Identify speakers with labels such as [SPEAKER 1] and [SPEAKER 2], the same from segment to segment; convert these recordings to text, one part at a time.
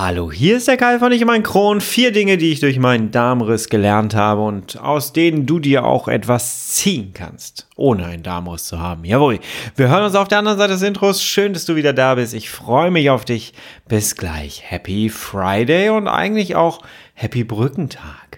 [SPEAKER 1] Hallo, hier ist der Kai von Ich mein Kron. Vier Dinge, die ich durch meinen Darmriss gelernt habe und aus denen du dir auch etwas ziehen kannst, ohne einen Darmriss zu haben. Jawohl. Wir hören uns auf der anderen Seite des Intros. Schön, dass du wieder da bist. Ich freue mich auf dich. Bis gleich. Happy Friday und eigentlich auch Happy Brückentag.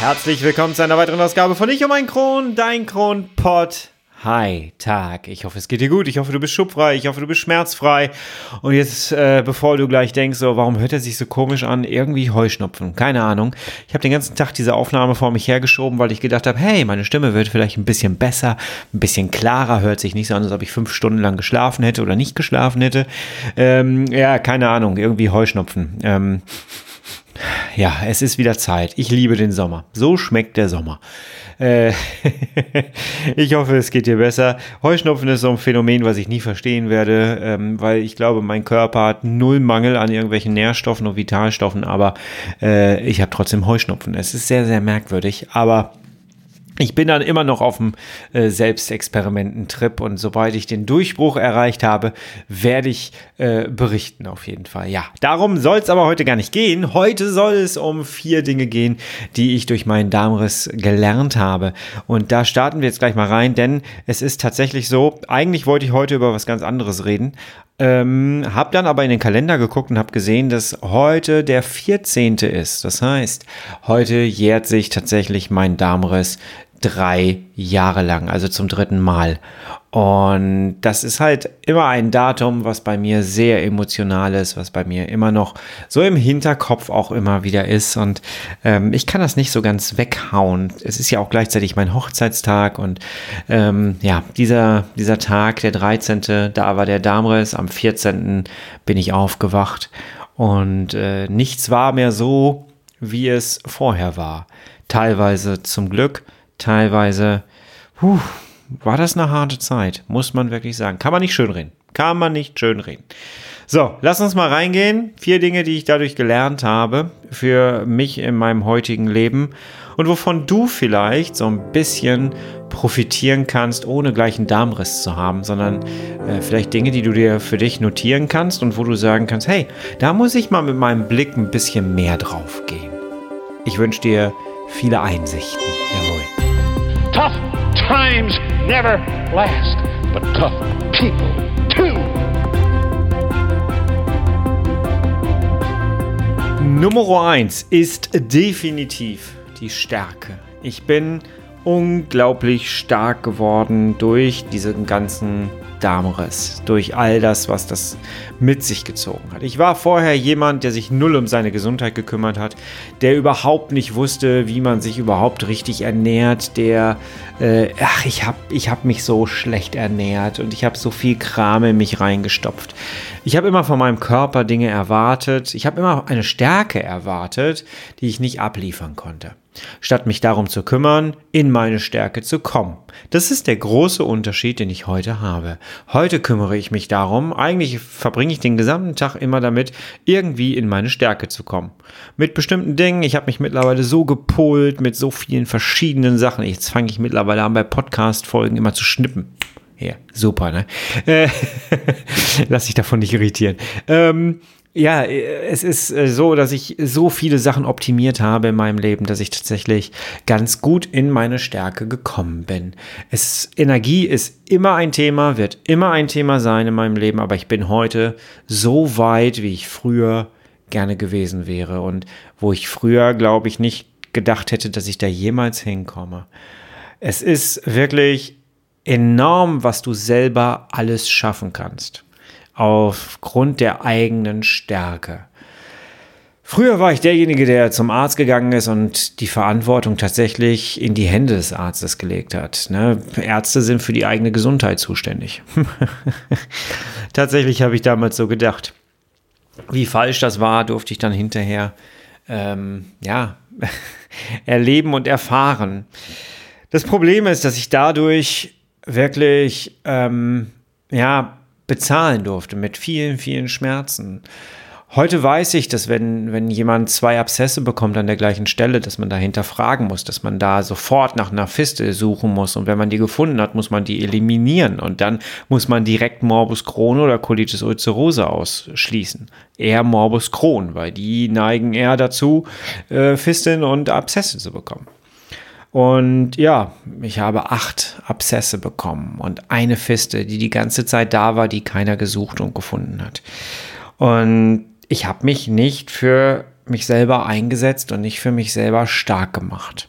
[SPEAKER 1] Herzlich willkommen zu einer weiteren Ausgabe von Ich um ein Kron, dein Kronpott. Hi, Tag. Ich hoffe, es geht dir gut. Ich hoffe, du bist schubfrei. Ich hoffe, du bist schmerzfrei. Und jetzt, äh, bevor du gleich denkst, so, warum hört er sich so komisch an? Irgendwie Heuschnupfen. Keine Ahnung. Ich habe den ganzen Tag diese Aufnahme vor mich hergeschoben, weil ich gedacht habe, hey, meine Stimme wird vielleicht ein bisschen besser, ein bisschen klarer. Hört sich nicht so an, als ob ich fünf Stunden lang geschlafen hätte oder nicht geschlafen hätte. Ähm, ja, keine Ahnung. Irgendwie Heuschnupfen. Ähm, ja, es ist wieder Zeit. Ich liebe den Sommer. So schmeckt der Sommer. Äh, ich hoffe, es geht dir besser. Heuschnupfen ist so ein Phänomen, was ich nie verstehen werde, ähm, weil ich glaube, mein Körper hat null Mangel an irgendwelchen Nährstoffen und Vitalstoffen, aber äh, ich habe trotzdem Heuschnupfen. Es ist sehr, sehr merkwürdig, aber ich bin dann immer noch auf dem äh, Selbstexperimenten-Trip und sobald ich den Durchbruch erreicht habe, werde ich äh, berichten auf jeden Fall. Ja, darum soll es aber heute gar nicht gehen. Heute soll es um vier Dinge gehen, die ich durch meinen Darmriss gelernt habe. Und da starten wir jetzt gleich mal rein, denn es ist tatsächlich so, eigentlich wollte ich heute über was ganz anderes reden, ähm, hab dann aber in den Kalender geguckt und habe gesehen, dass heute der 14. ist. Das heißt, heute jährt sich tatsächlich mein Darmriss drei Jahre lang, also zum dritten Mal. Und das ist halt immer ein Datum, was bei mir sehr emotional ist, was bei mir immer noch so im Hinterkopf auch immer wieder ist. Und ähm, ich kann das nicht so ganz weghauen. Es ist ja auch gleichzeitig mein Hochzeitstag und ähm, ja, dieser, dieser Tag, der 13., da war der Damres, am 14. bin ich aufgewacht und äh, nichts war mehr so, wie es vorher war. Teilweise zum Glück, teilweise, puh, war das eine harte Zeit, muss man wirklich sagen. Kann man nicht schönreden. Kann man nicht schönreden. So, lass uns mal reingehen. Vier Dinge, die ich dadurch gelernt habe für mich in meinem heutigen Leben und wovon du vielleicht so ein bisschen profitieren kannst, ohne gleich einen Darmriss zu haben, sondern äh, vielleicht Dinge, die du dir für dich notieren kannst und wo du sagen kannst, hey, da muss ich mal mit meinem Blick ein bisschen mehr drauf gehen. Ich wünsche dir viele Einsichten. Jawohl.
[SPEAKER 2] Tough times never last, but tough people too.
[SPEAKER 1] Nummer 1 ist definitiv die Stärke. Ich bin unglaublich stark geworden durch diesen ganzen Darmriss, durch all das, was das mit sich gezogen hat. Ich war vorher jemand, der sich null um seine Gesundheit gekümmert hat, der überhaupt nicht wusste, wie man sich überhaupt richtig ernährt, der, äh, ach, ich habe ich hab mich so schlecht ernährt und ich habe so viel Kram in mich reingestopft. Ich habe immer von meinem Körper Dinge erwartet, ich habe immer eine Stärke erwartet, die ich nicht abliefern konnte statt mich darum zu kümmern, in meine Stärke zu kommen. Das ist der große Unterschied, den ich heute habe. Heute kümmere ich mich darum, eigentlich verbringe ich den gesamten Tag immer damit, irgendwie in meine Stärke zu kommen. Mit bestimmten Dingen, ich habe mich mittlerweile so gepolt mit so vielen verschiedenen Sachen. Jetzt fange ich mittlerweile an, bei Podcast-Folgen immer zu schnippen. Ja, super, ne? Äh, lass dich davon nicht irritieren. Ähm, ja, es ist äh, so, dass ich so viele Sachen optimiert habe in meinem Leben, dass ich tatsächlich ganz gut in meine Stärke gekommen bin. Es, Energie ist immer ein Thema, wird immer ein Thema sein in meinem Leben, aber ich bin heute so weit, wie ich früher gerne gewesen wäre und wo ich früher, glaube ich, nicht gedacht hätte, dass ich da jemals hinkomme. Es ist wirklich enorm, was du selber alles schaffen kannst aufgrund der eigenen Stärke. Früher war ich derjenige, der zum Arzt gegangen ist und die Verantwortung tatsächlich in die Hände des Arztes gelegt hat. Ne? Ärzte sind für die eigene Gesundheit zuständig. tatsächlich habe ich damals so gedacht. Wie falsch das war, durfte ich dann hinterher ähm, ja, erleben und erfahren. Das Problem ist, dass ich dadurch wirklich ähm, ja, bezahlen durfte mit vielen, vielen Schmerzen. Heute weiß ich, dass wenn, wenn jemand zwei Abszesse bekommt an der gleichen Stelle, dass man dahinter fragen muss, dass man da sofort nach einer Fistel suchen muss. Und wenn man die gefunden hat, muss man die eliminieren. Und dann muss man direkt Morbus Crohn oder Colitis ulcerosa ausschließen. Eher Morbus Crohn, weil die neigen eher dazu, äh, Fisteln und Abszesse zu bekommen. Und ja, ich habe acht Abszesse bekommen und eine Fiste, die die ganze Zeit da war, die keiner gesucht und gefunden hat. Und ich habe mich nicht für mich selber eingesetzt und nicht für mich selber stark gemacht.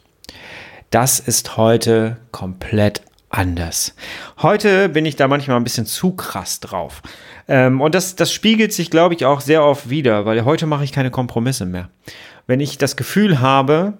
[SPEAKER 1] Das ist heute komplett anders. Heute bin ich da manchmal ein bisschen zu krass drauf. Ähm, und das, das spiegelt sich, glaube ich, auch sehr oft wieder, weil heute mache ich keine Kompromisse mehr. Wenn ich das Gefühl habe,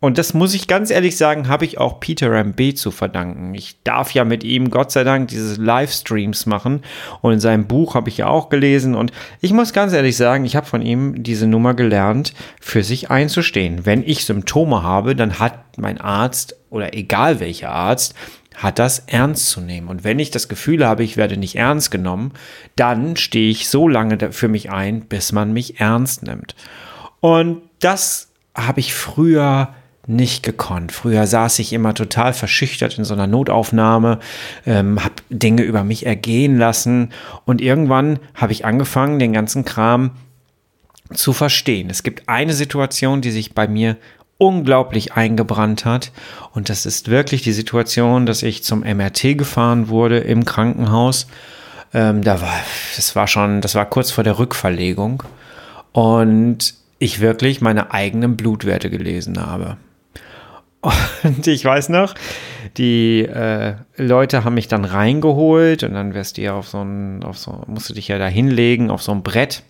[SPEAKER 1] und das muss ich ganz ehrlich sagen, habe ich auch Peter MB zu verdanken. Ich darf ja mit ihm, Gott sei Dank, diese Livestreams machen. Und in seinem Buch habe ich ja auch gelesen. Und ich muss ganz ehrlich sagen, ich habe von ihm diese Nummer gelernt, für sich einzustehen. Wenn ich Symptome habe, dann hat mein Arzt oder egal welcher Arzt, hat das ernst zu nehmen. Und wenn ich das Gefühl habe, ich werde nicht ernst genommen, dann stehe ich so lange für mich ein, bis man mich ernst nimmt. Und das habe ich früher nicht gekonnt. Früher saß ich immer total verschüchtert in so einer Notaufnahme, ähm, habe Dinge über mich ergehen lassen und irgendwann habe ich angefangen, den ganzen Kram zu verstehen. Es gibt eine Situation, die sich bei mir unglaublich eingebrannt hat und das ist wirklich die Situation, dass ich zum MRT gefahren wurde im Krankenhaus. Ähm, da war, das war schon, das war kurz vor der Rückverlegung und ich wirklich meine eigenen Blutwerte gelesen habe. Und ich weiß noch, die äh, Leute haben mich dann reingeholt und dann wirst du ja auf so ein, auf so, musst du dich ja da hinlegen auf so ein Brett.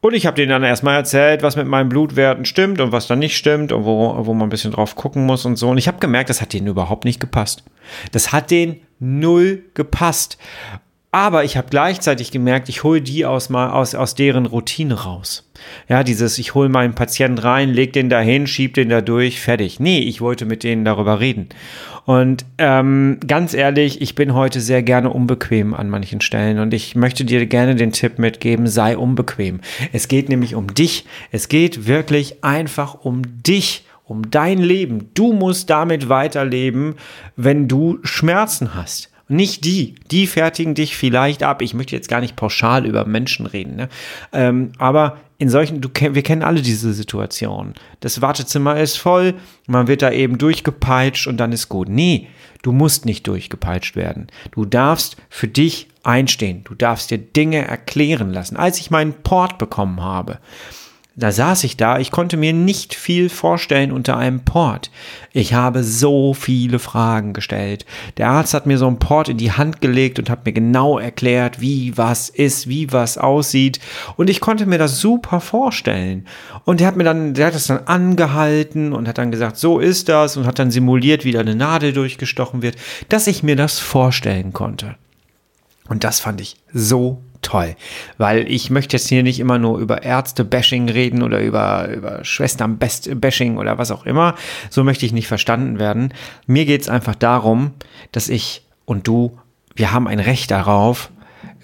[SPEAKER 1] Und ich habe denen dann erstmal erzählt, was mit meinen Blutwerten stimmt und was dann nicht stimmt und wo, wo man ein bisschen drauf gucken muss und so. Und ich habe gemerkt, das hat denen überhaupt nicht gepasst. Das hat denen null gepasst. Aber ich habe gleichzeitig gemerkt, ich hole die aus, aus, aus deren Routine raus. Ja, dieses, ich hole meinen Patienten rein, leg den da hin, schieb den da durch, fertig. Nee, ich wollte mit denen darüber reden. Und ähm, ganz ehrlich, ich bin heute sehr gerne unbequem an manchen Stellen und ich möchte dir gerne den Tipp mitgeben, sei unbequem. Es geht nämlich um dich. Es geht wirklich einfach um dich um dein Leben. Du musst damit weiterleben, wenn du Schmerzen hast. Nicht die. Die fertigen dich vielleicht ab. Ich möchte jetzt gar nicht pauschal über Menschen reden. Ne? Ähm, aber in solchen, du, wir kennen alle diese Situation. Das Wartezimmer ist voll, man wird da eben durchgepeitscht und dann ist gut. Nee, du musst nicht durchgepeitscht werden. Du darfst für dich einstehen. Du darfst dir Dinge erklären lassen. Als ich meinen Port bekommen habe, da saß ich da, ich konnte mir nicht viel vorstellen unter einem Port. Ich habe so viele Fragen gestellt. Der Arzt hat mir so einen Port in die Hand gelegt und hat mir genau erklärt, wie was ist, wie was aussieht. Und ich konnte mir das super vorstellen. Und der hat mir dann, der hat das dann angehalten und hat dann gesagt, so ist das und hat dann simuliert, wie da eine Nadel durchgestochen wird, dass ich mir das vorstellen konnte. Und das fand ich so toll, weil ich möchte jetzt hier nicht immer nur über Ärzte-Bashing reden oder über, über Schwestern-Bashing oder was auch immer. So möchte ich nicht verstanden werden. Mir geht es einfach darum, dass ich und du, wir haben ein Recht darauf,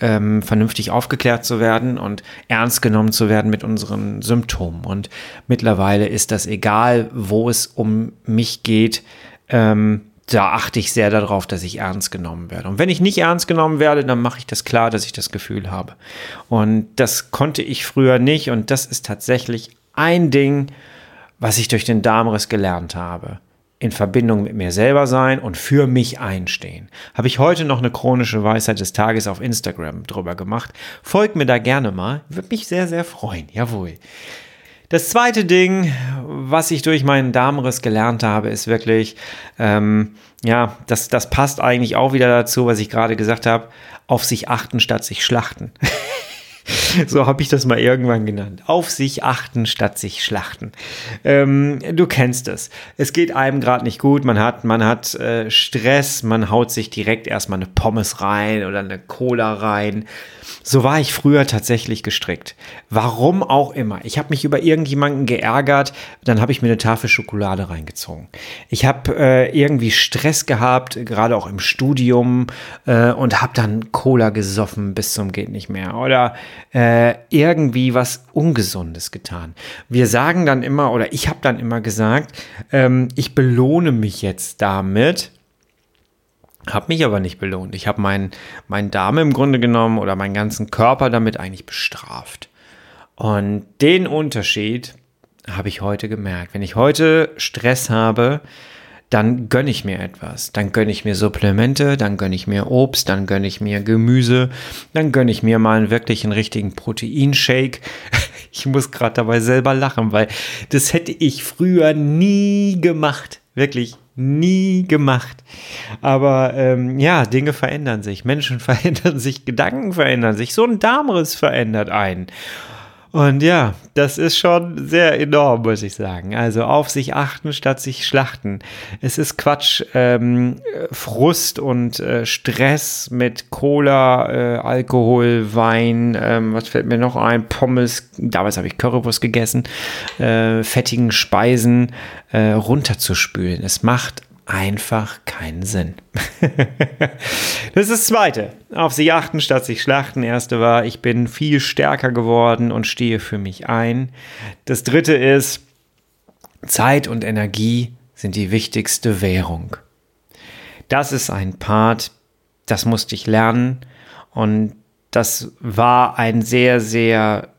[SPEAKER 1] ähm, vernünftig aufgeklärt zu werden und ernst genommen zu werden mit unseren Symptomen. Und mittlerweile ist das egal, wo es um mich geht. Ähm, da achte ich sehr darauf, dass ich ernst genommen werde. Und wenn ich nicht ernst genommen werde, dann mache ich das klar, dass ich das Gefühl habe. Und das konnte ich früher nicht. Und das ist tatsächlich ein Ding, was ich durch den Darmriss gelernt habe. In Verbindung mit mir selber sein und für mich einstehen. Habe ich heute noch eine chronische Weisheit des Tages auf Instagram drüber gemacht. Folgt mir da gerne mal. Würde mich sehr, sehr freuen. Jawohl. Das zweite Ding, was ich durch meinen Darmriss gelernt habe, ist wirklich, ähm, ja, das, das passt eigentlich auch wieder dazu, was ich gerade gesagt habe, auf sich achten statt sich schlachten. so habe ich das mal irgendwann genannt. Auf sich achten statt sich schlachten. Ähm, du kennst es. Es geht einem gerade nicht gut. Man hat, man hat äh, Stress. Man haut sich direkt erstmal eine Pommes rein oder eine Cola rein. So war ich früher tatsächlich gestrickt. Warum auch immer. Ich habe mich über irgendjemanden geärgert, dann habe ich mir eine Tafel Schokolade reingezogen. Ich habe äh, irgendwie Stress gehabt, gerade auch im Studium, äh, und habe dann Cola gesoffen bis zum geht nicht mehr. Oder äh, irgendwie was Ungesundes getan. Wir sagen dann immer, oder ich habe dann immer gesagt, ähm, ich belohne mich jetzt damit, habe mich aber nicht belohnt. Ich habe meinen mein Darm im Grunde genommen oder meinen ganzen Körper damit eigentlich bestraft. Und den Unterschied habe ich heute gemerkt. Wenn ich heute Stress habe, dann gönne ich mir etwas. Dann gönne ich mir Supplemente, dann gönne ich mir Obst, dann gönne ich mir Gemüse, dann gönne ich mir mal einen wirklichen richtigen Proteinshake. Ich muss gerade dabei selber lachen, weil das hätte ich früher nie gemacht. Wirklich nie gemacht. Aber ähm, ja, Dinge verändern sich, Menschen verändern sich, Gedanken verändern sich, so ein Darmriss verändert einen. Und ja, das ist schon sehr enorm, muss ich sagen. Also auf sich achten statt sich schlachten. Es ist Quatsch, ähm, Frust und äh, Stress mit Cola, äh, Alkohol, Wein, ähm, was fällt mir noch ein? Pommes, damals habe ich Currywurst gegessen, äh, fettigen Speisen äh, runterzuspülen. Es macht einfach keinen Sinn. das ist das zweite. Auf sich achten statt sich schlachten. Erste war, ich bin viel stärker geworden und stehe für mich ein. Das dritte ist, Zeit und Energie sind die wichtigste Währung. Das ist ein Part, das musste ich lernen und das war ein sehr, sehr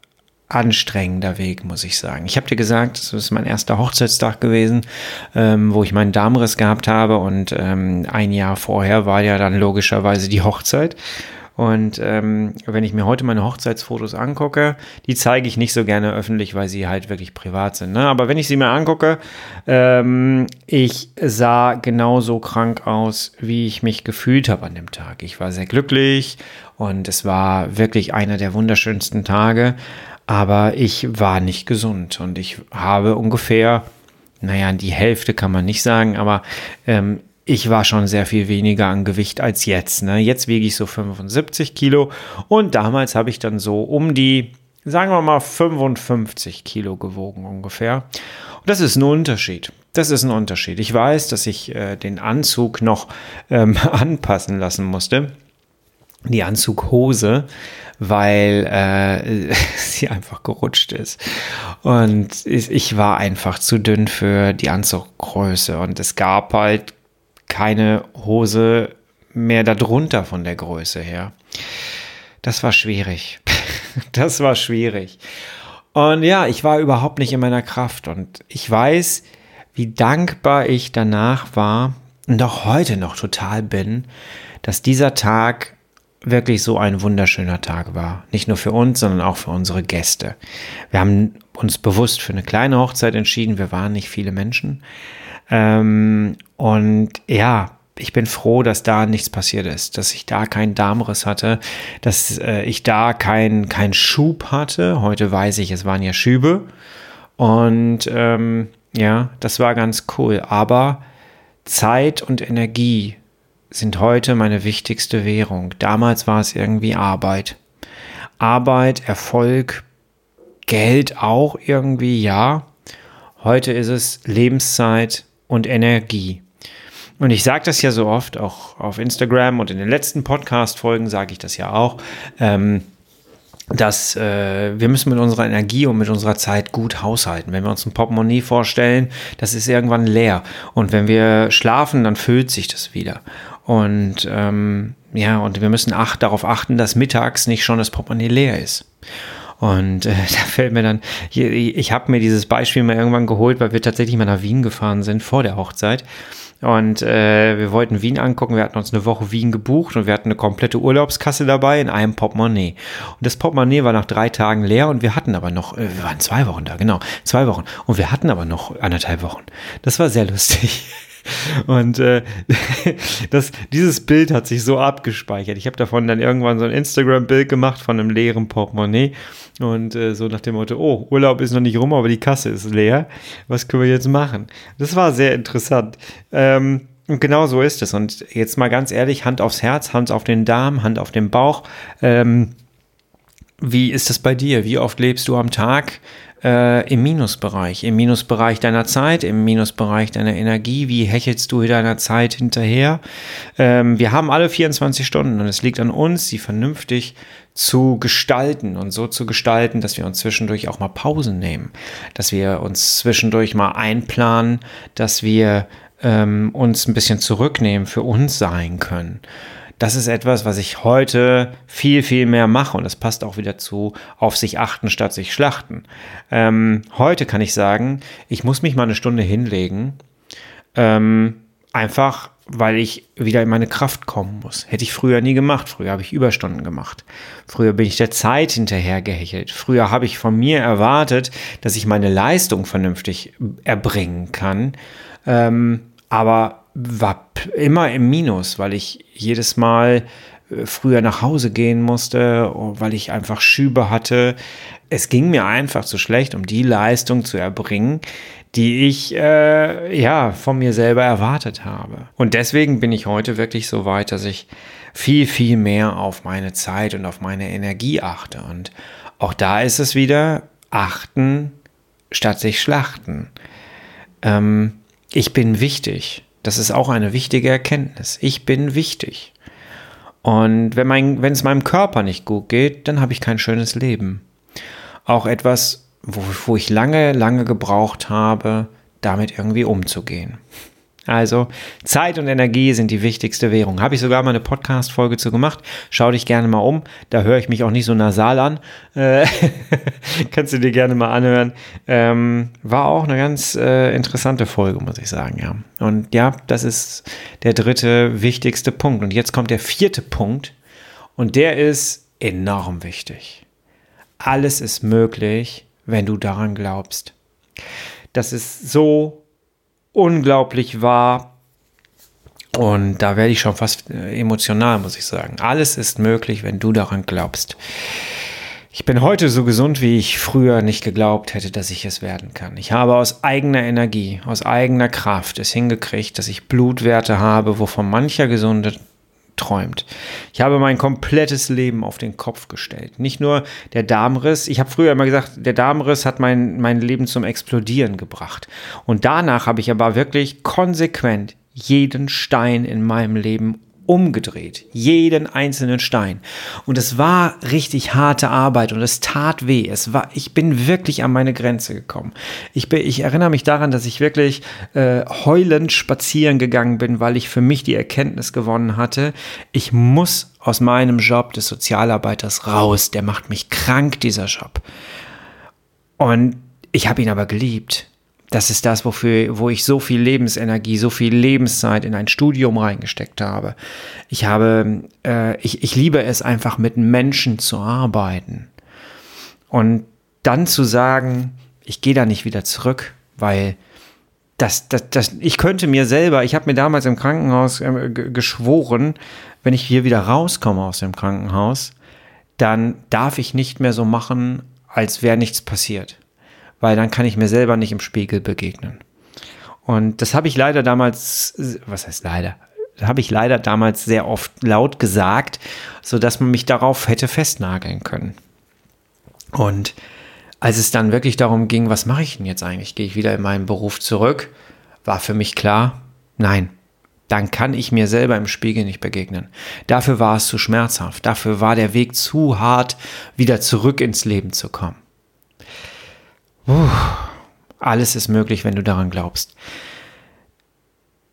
[SPEAKER 1] anstrengender Weg, muss ich sagen. Ich habe dir gesagt, das ist mein erster Hochzeitstag gewesen, ähm, wo ich meinen Darmriss gehabt habe und ähm, ein Jahr vorher war ja dann logischerweise die Hochzeit. Und ähm, wenn ich mir heute meine Hochzeitsfotos angucke, die zeige ich nicht so gerne öffentlich, weil sie halt wirklich privat sind. Ne? Aber wenn ich sie mir angucke, ähm, ich sah genauso krank aus, wie ich mich gefühlt habe an dem Tag. Ich war sehr glücklich und es war wirklich einer der wunderschönsten Tage aber ich war nicht gesund und ich habe ungefähr, naja, die Hälfte kann man nicht sagen, aber ähm, ich war schon sehr viel weniger an Gewicht als jetzt. Ne? Jetzt wiege ich so 75 Kilo und damals habe ich dann so um die, sagen wir mal, 55 Kilo gewogen ungefähr. Und das ist ein Unterschied. Das ist ein Unterschied. Ich weiß, dass ich äh, den Anzug noch ähm, anpassen lassen musste. Die Anzughose, weil äh, sie einfach gerutscht ist. Und ich war einfach zu dünn für die Anzuggröße. Und es gab halt keine Hose mehr darunter von der Größe her. Das war schwierig. Das war schwierig. Und ja, ich war überhaupt nicht in meiner Kraft. Und ich weiß, wie dankbar ich danach war und auch heute noch total bin, dass dieser Tag wirklich so ein wunderschöner Tag war. Nicht nur für uns, sondern auch für unsere Gäste. Wir haben uns bewusst für eine kleine Hochzeit entschieden. Wir waren nicht viele Menschen. Ähm, und ja, ich bin froh, dass da nichts passiert ist, dass ich da keinen Darmriss hatte, dass äh, ich da keinen kein Schub hatte. Heute weiß ich, es waren ja Schübe. Und ähm, ja, das war ganz cool. Aber Zeit und Energie sind heute meine wichtigste Währung. Damals war es irgendwie Arbeit. Arbeit, Erfolg, Geld auch irgendwie, ja. Heute ist es Lebenszeit und Energie. Und ich sage das ja so oft, auch auf Instagram und in den letzten Podcast-Folgen sage ich das ja auch. Ähm, dass äh, wir müssen mit unserer Energie und mit unserer Zeit gut haushalten. Wenn wir uns ein Portemonnaie vorstellen, das ist irgendwann leer. Und wenn wir schlafen, dann füllt sich das wieder. Und ähm, ja, und wir müssen acht, darauf achten, dass mittags nicht schon das Portemonnaie leer ist. Und äh, da fällt mir dann, ich, ich habe mir dieses Beispiel mal irgendwann geholt, weil wir tatsächlich mal nach Wien gefahren sind vor der Hochzeit. Und äh, wir wollten Wien angucken, wir hatten uns eine Woche Wien gebucht und wir hatten eine komplette Urlaubskasse dabei in einem Portemonnaie. Und das Portemonnaie war nach drei Tagen leer und wir hatten aber noch, äh, wir waren zwei Wochen da, genau, zwei Wochen. Und wir hatten aber noch anderthalb Wochen. Das war sehr lustig. Und äh, das, dieses Bild hat sich so abgespeichert. Ich habe davon dann irgendwann so ein Instagram-Bild gemacht von einem leeren Portemonnaie und äh, so nach dem Motto, oh, Urlaub ist noch nicht rum, aber die Kasse ist leer. Was können wir jetzt machen? Das war sehr interessant. Ähm, und genau so ist es. Und jetzt mal ganz ehrlich, Hand aufs Herz, Hand auf den Darm, Hand auf den Bauch. Ähm, wie ist das bei dir? Wie oft lebst du am Tag äh, im Minusbereich. Im Minusbereich deiner Zeit, im Minusbereich deiner Energie. Wie hechelst du deiner Zeit hinterher? Ähm, wir haben alle 24 Stunden und es liegt an uns, sie vernünftig zu gestalten und so zu gestalten, dass wir uns zwischendurch auch mal Pausen nehmen, dass wir uns zwischendurch mal einplanen, dass wir ähm, uns ein bisschen zurücknehmen, für uns sein können das ist etwas, was ich heute viel, viel mehr mache und das passt auch wieder zu auf sich achten statt sich schlachten. Ähm, heute kann ich sagen, ich muss mich mal eine Stunde hinlegen, ähm, einfach weil ich wieder in meine Kraft kommen muss. Hätte ich früher nie gemacht. Früher habe ich Überstunden gemacht. Früher bin ich der Zeit hinterher gehechelt. Früher habe ich von mir erwartet, dass ich meine Leistung vernünftig erbringen kann. Ähm, aber war immer im Minus, weil ich jedes Mal äh, früher nach Hause gehen musste, weil ich einfach Schübe hatte. Es ging mir einfach zu schlecht, um die Leistung zu erbringen, die ich äh, ja von mir selber erwartet habe. Und deswegen bin ich heute wirklich so weit, dass ich viel, viel mehr auf meine Zeit und auf meine Energie achte. Und auch da ist es wieder achten statt sich schlachten. Ähm, ich bin wichtig. Das ist auch eine wichtige Erkenntnis. Ich bin wichtig. Und wenn, mein, wenn es meinem Körper nicht gut geht, dann habe ich kein schönes Leben. Auch etwas, wo, wo ich lange, lange gebraucht habe, damit irgendwie umzugehen. Also Zeit und Energie sind die wichtigste Währung. Habe ich sogar mal eine Podcast-Folge zu gemacht. Schau dich gerne mal um. Da höre ich mich auch nicht so nasal an. Äh, kannst du dir gerne mal anhören. Ähm, war auch eine ganz äh, interessante Folge, muss ich sagen, ja. Und ja, das ist der dritte wichtigste Punkt. Und jetzt kommt der vierte Punkt. Und der ist enorm wichtig. Alles ist möglich, wenn du daran glaubst. Das ist so unglaublich wahr. Und da werde ich schon fast äh, emotional, muss ich sagen. Alles ist möglich, wenn du daran glaubst. Ich bin heute so gesund, wie ich früher nicht geglaubt hätte, dass ich es werden kann. Ich habe aus eigener Energie, aus eigener Kraft es hingekriegt, dass ich Blutwerte habe, wovon mancher Gesunde träumt. Ich habe mein komplettes Leben auf den Kopf gestellt. Nicht nur der Darmriss. Ich habe früher immer gesagt, der Darmriss hat mein, mein Leben zum Explodieren gebracht. Und danach habe ich aber wirklich konsequent jeden Stein in meinem Leben umgedreht. Jeden einzelnen Stein. Und es war richtig harte Arbeit und es tat weh. Es war, ich bin wirklich an meine Grenze gekommen. Ich, bin, ich erinnere mich daran, dass ich wirklich äh, heulend spazieren gegangen bin, weil ich für mich die Erkenntnis gewonnen hatte, ich muss aus meinem Job des Sozialarbeiters raus. Der macht mich krank, dieser Job. Und ich habe ihn aber geliebt das ist das, wofür, wo ich so viel Lebensenergie, so viel Lebenszeit in ein Studium reingesteckt habe. Ich habe, äh, ich, ich liebe es einfach mit Menschen zu arbeiten. Und dann zu sagen, ich gehe da nicht wieder zurück, weil das, das, das, ich könnte mir selber, ich habe mir damals im Krankenhaus äh, geschworen, wenn ich hier wieder rauskomme aus dem Krankenhaus, dann darf ich nicht mehr so machen, als wäre nichts passiert weil dann kann ich mir selber nicht im Spiegel begegnen. Und das habe ich leider damals, was heißt leider? Habe ich leider damals sehr oft laut gesagt, so dass man mich darauf hätte festnageln können. Und als es dann wirklich darum ging, was mache ich denn jetzt eigentlich? Gehe ich wieder in meinen Beruf zurück? War für mich klar, nein, dann kann ich mir selber im Spiegel nicht begegnen. Dafür war es zu schmerzhaft, dafür war der Weg zu hart, wieder zurück ins Leben zu kommen. Puh, alles ist möglich, wenn du daran glaubst.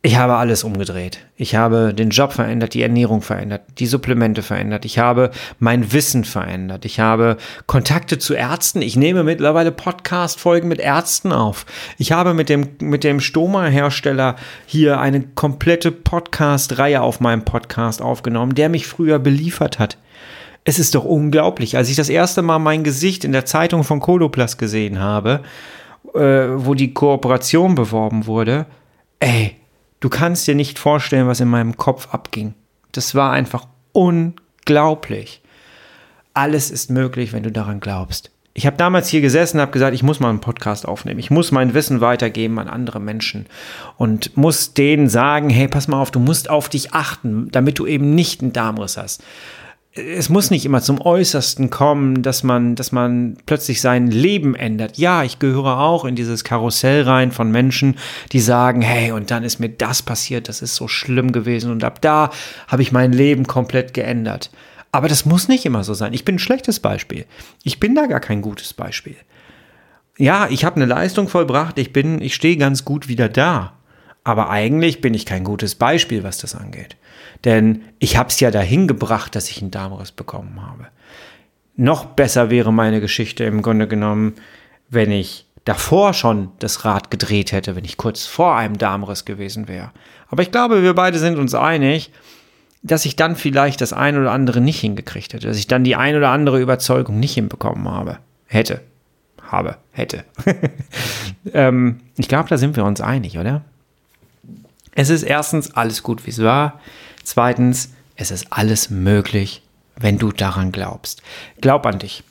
[SPEAKER 1] Ich habe alles umgedreht. Ich habe den Job verändert, die Ernährung verändert, die Supplemente verändert. Ich habe mein Wissen verändert. Ich habe Kontakte zu Ärzten. Ich nehme mittlerweile Podcast-Folgen mit Ärzten auf. Ich habe mit dem, mit dem Stoma-Hersteller hier eine komplette Podcast-Reihe auf meinem Podcast aufgenommen, der mich früher beliefert hat. Es ist doch unglaublich. Als ich das erste Mal mein Gesicht in der Zeitung von Coloplast gesehen habe, äh, wo die Kooperation beworben wurde, ey, du kannst dir nicht vorstellen, was in meinem Kopf abging. Das war einfach unglaublich. Alles ist möglich, wenn du daran glaubst. Ich habe damals hier gesessen und habe gesagt, ich muss mal einen Podcast aufnehmen. Ich muss mein Wissen weitergeben an andere Menschen und muss denen sagen, hey, pass mal auf, du musst auf dich achten, damit du eben nicht einen Darmriss hast es muss nicht immer zum Äußersten kommen, dass man, dass man plötzlich sein Leben ändert. Ja, ich gehöre auch in dieses Karussell rein von Menschen, die sagen, hey, und dann ist mir das passiert, das ist so schlimm gewesen und ab da habe ich mein Leben komplett geändert. Aber das muss nicht immer so sein. Ich bin ein schlechtes Beispiel. Ich bin da gar kein gutes Beispiel. Ja, ich habe eine Leistung vollbracht, ich bin, ich stehe ganz gut wieder da. Aber eigentlich bin ich kein gutes Beispiel, was das angeht. Denn ich habe es ja dahin gebracht, dass ich einen Darmriss bekommen habe. Noch besser wäre meine Geschichte im Grunde genommen, wenn ich davor schon das Rad gedreht hätte, wenn ich kurz vor einem Darmriss gewesen wäre. Aber ich glaube, wir beide sind uns einig, dass ich dann vielleicht das ein oder andere nicht hingekriegt hätte, dass ich dann die ein oder andere Überzeugung nicht hinbekommen habe. Hätte. Habe. Hätte. ähm, ich glaube, da sind wir uns einig, oder? Es ist erstens alles gut, wie es war. Zweitens, es ist alles möglich, wenn du daran glaubst. Glaub an dich.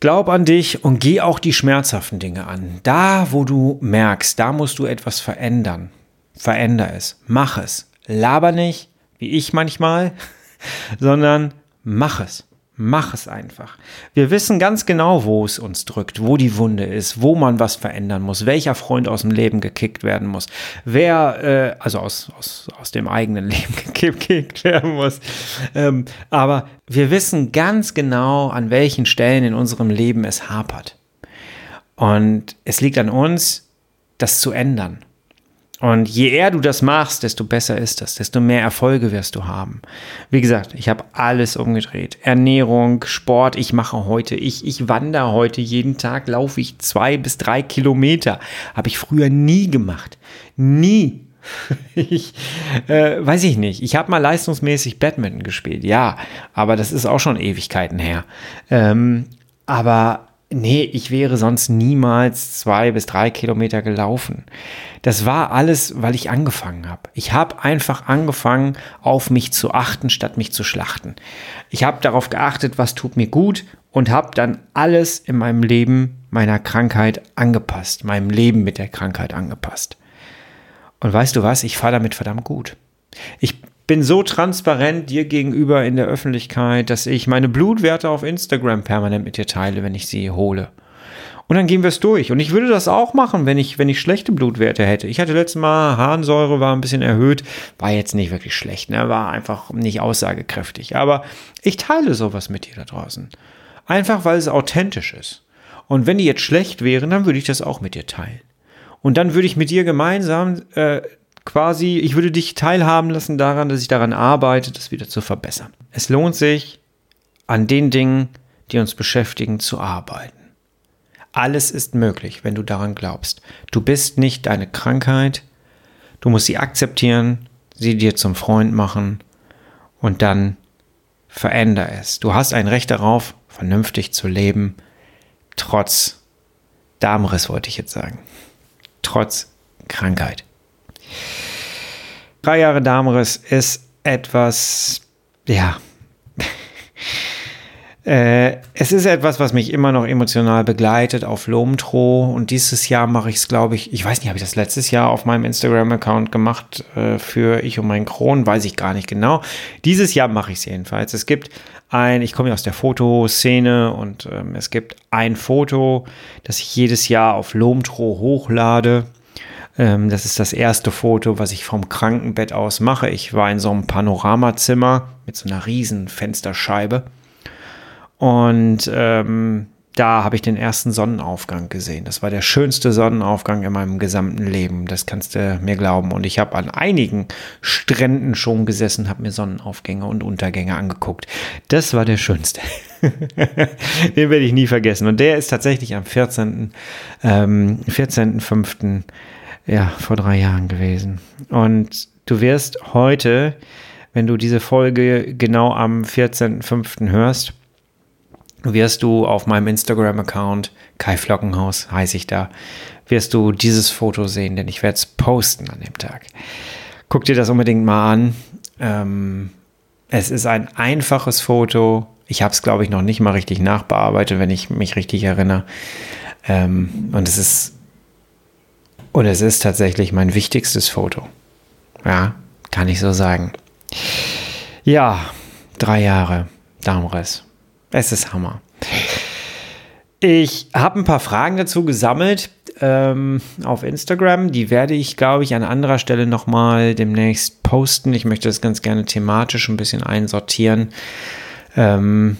[SPEAKER 1] Glaub an dich und geh auch die schmerzhaften Dinge an. Da, wo du merkst, da musst du etwas verändern. Veränder es. Mach es. Laber nicht, wie ich manchmal, sondern mach es. Mach es einfach. Wir wissen ganz genau, wo es uns drückt, wo die Wunde ist, wo man was verändern muss, welcher Freund aus dem Leben gekickt werden muss, wer, äh, also aus, aus, aus dem eigenen Leben gekickt werden muss. Ähm, aber wir wissen ganz genau, an welchen Stellen in unserem Leben es hapert. Und es liegt an uns, das zu ändern. Und je eher du das machst, desto besser ist das, desto mehr Erfolge wirst du haben. Wie gesagt, ich habe alles umgedreht. Ernährung, Sport, ich mache heute, ich, ich wandere heute jeden Tag, laufe ich zwei bis drei Kilometer. Habe ich früher nie gemacht. Nie. Ich äh, weiß ich nicht. Ich habe mal leistungsmäßig Badminton gespielt, ja, aber das ist auch schon Ewigkeiten her. Ähm, aber nee, ich wäre sonst niemals zwei bis drei Kilometer gelaufen. Das war alles, weil ich angefangen habe. Ich habe einfach angefangen, auf mich zu achten, statt mich zu schlachten. Ich habe darauf geachtet, was tut mir gut und habe dann alles in meinem Leben meiner Krankheit angepasst, meinem Leben mit der Krankheit angepasst. Und weißt du was, ich fahre damit verdammt gut. Ich bin so transparent dir gegenüber in der Öffentlichkeit, dass ich meine Blutwerte auf Instagram permanent mit dir teile, wenn ich sie hole. Und dann gehen wir es durch. Und ich würde das auch machen, wenn ich, wenn ich schlechte Blutwerte hätte. Ich hatte letztes Mal Harnsäure, war ein bisschen erhöht, war jetzt nicht wirklich schlecht, ne? war einfach nicht aussagekräftig. Aber ich teile sowas mit dir da draußen. Einfach weil es authentisch ist. Und wenn die jetzt schlecht wären, dann würde ich das auch mit dir teilen. Und dann würde ich mit dir gemeinsam äh, quasi, ich würde dich teilhaben lassen daran, dass ich daran arbeite, das wieder zu verbessern. Es lohnt sich, an den Dingen, die uns beschäftigen, zu arbeiten. Alles ist möglich, wenn du daran glaubst. Du bist nicht deine Krankheit, du musst sie akzeptieren, sie dir zum Freund machen und dann veränder es. Du hast ein Recht darauf, vernünftig zu leben, trotz Darmriss wollte ich jetzt sagen, trotz Krankheit. Drei Jahre Darmriss ist etwas, ja, äh, es ist etwas, was mich immer noch emotional begleitet auf Lomtro und dieses Jahr mache ich es, glaube ich, ich weiß nicht, habe ich das letztes Jahr auf meinem Instagram-Account gemacht äh, für Ich und mein Kron, weiß ich gar nicht genau. Dieses Jahr mache ich es jedenfalls. Es gibt ein, ich komme ja aus der Fotoszene und ähm, es gibt ein Foto, das ich jedes Jahr auf Lomtro hochlade das ist das erste Foto, was ich vom Krankenbett aus mache. Ich war in so einem Panoramazimmer mit so einer riesen Fensterscheibe. Und ähm, da habe ich den ersten Sonnenaufgang gesehen. Das war der schönste Sonnenaufgang in meinem gesamten Leben. Das kannst du mir glauben. Und ich habe an einigen Stränden schon gesessen, habe mir Sonnenaufgänge und Untergänge angeguckt. Das war der schönste. den werde ich nie vergessen. Und der ist tatsächlich am 14. Ähm, 14.05 ja, vor drei Jahren gewesen. Und du wirst heute, wenn du diese Folge genau am 14.05. hörst, wirst du auf meinem Instagram-Account, Kai Flockenhaus heiße ich da, wirst du dieses Foto sehen, denn ich werde es posten an dem Tag. Guck dir das unbedingt mal an. Ähm, es ist ein einfaches Foto. Ich habe es, glaube ich, noch nicht mal richtig nachbearbeitet, wenn ich mich richtig erinnere. Ähm, und es ist und es ist tatsächlich mein wichtigstes Foto. Ja, kann ich so sagen. Ja, Drei Jahre Darmriss. Es ist Hammer. Ich habe ein paar Fragen dazu gesammelt ähm, auf Instagram. Die werde ich, glaube ich, an anderer Stelle nochmal demnächst posten. Ich möchte das ganz gerne thematisch ein bisschen einsortieren. Ähm,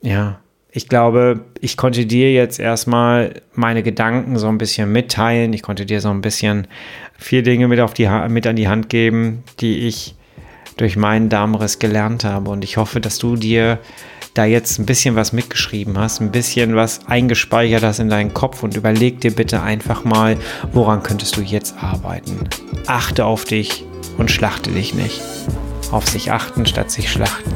[SPEAKER 1] ja, ich glaube, ich konnte dir jetzt erstmal meine Gedanken so ein bisschen mitteilen. Ich konnte dir so ein bisschen vier Dinge mit, auf die, mit an die Hand geben, die ich durch meinen Darmriss gelernt habe. Und ich hoffe, dass du dir da jetzt ein bisschen was mitgeschrieben hast, ein bisschen was eingespeichert hast in deinen Kopf und überleg dir bitte einfach mal, woran könntest du jetzt arbeiten. Achte auf dich und schlachte dich nicht. Auf sich achten statt sich schlachten.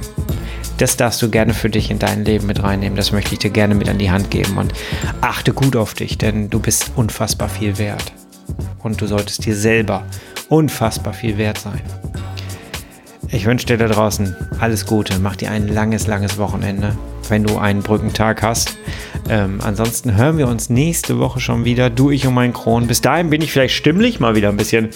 [SPEAKER 1] Das darfst du gerne für dich in dein Leben mit reinnehmen. Das möchte ich dir gerne mit an die Hand geben. Und achte gut auf dich, denn du bist unfassbar viel wert. Und du solltest dir selber unfassbar viel wert sein. Ich wünsche dir da draußen alles Gute. Mach dir ein langes, langes Wochenende, wenn du einen Brückentag hast. Ähm, ansonsten hören wir uns nächste Woche schon wieder. Du, ich und mein Kron. Bis dahin bin ich vielleicht stimmlich mal wieder ein bisschen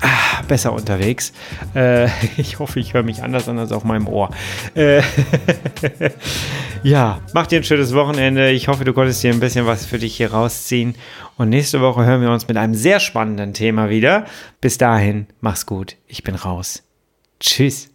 [SPEAKER 1] ah, besser unterwegs. Äh, ich hoffe, ich höre mich anders an als auf meinem Ohr. Äh, ja, mach dir ein schönes Wochenende. Ich hoffe, du konntest dir ein bisschen was für dich hier rausziehen. Und nächste Woche hören wir uns mit einem sehr spannenden Thema wieder. Bis dahin, mach's gut. Ich bin raus. Tschüss.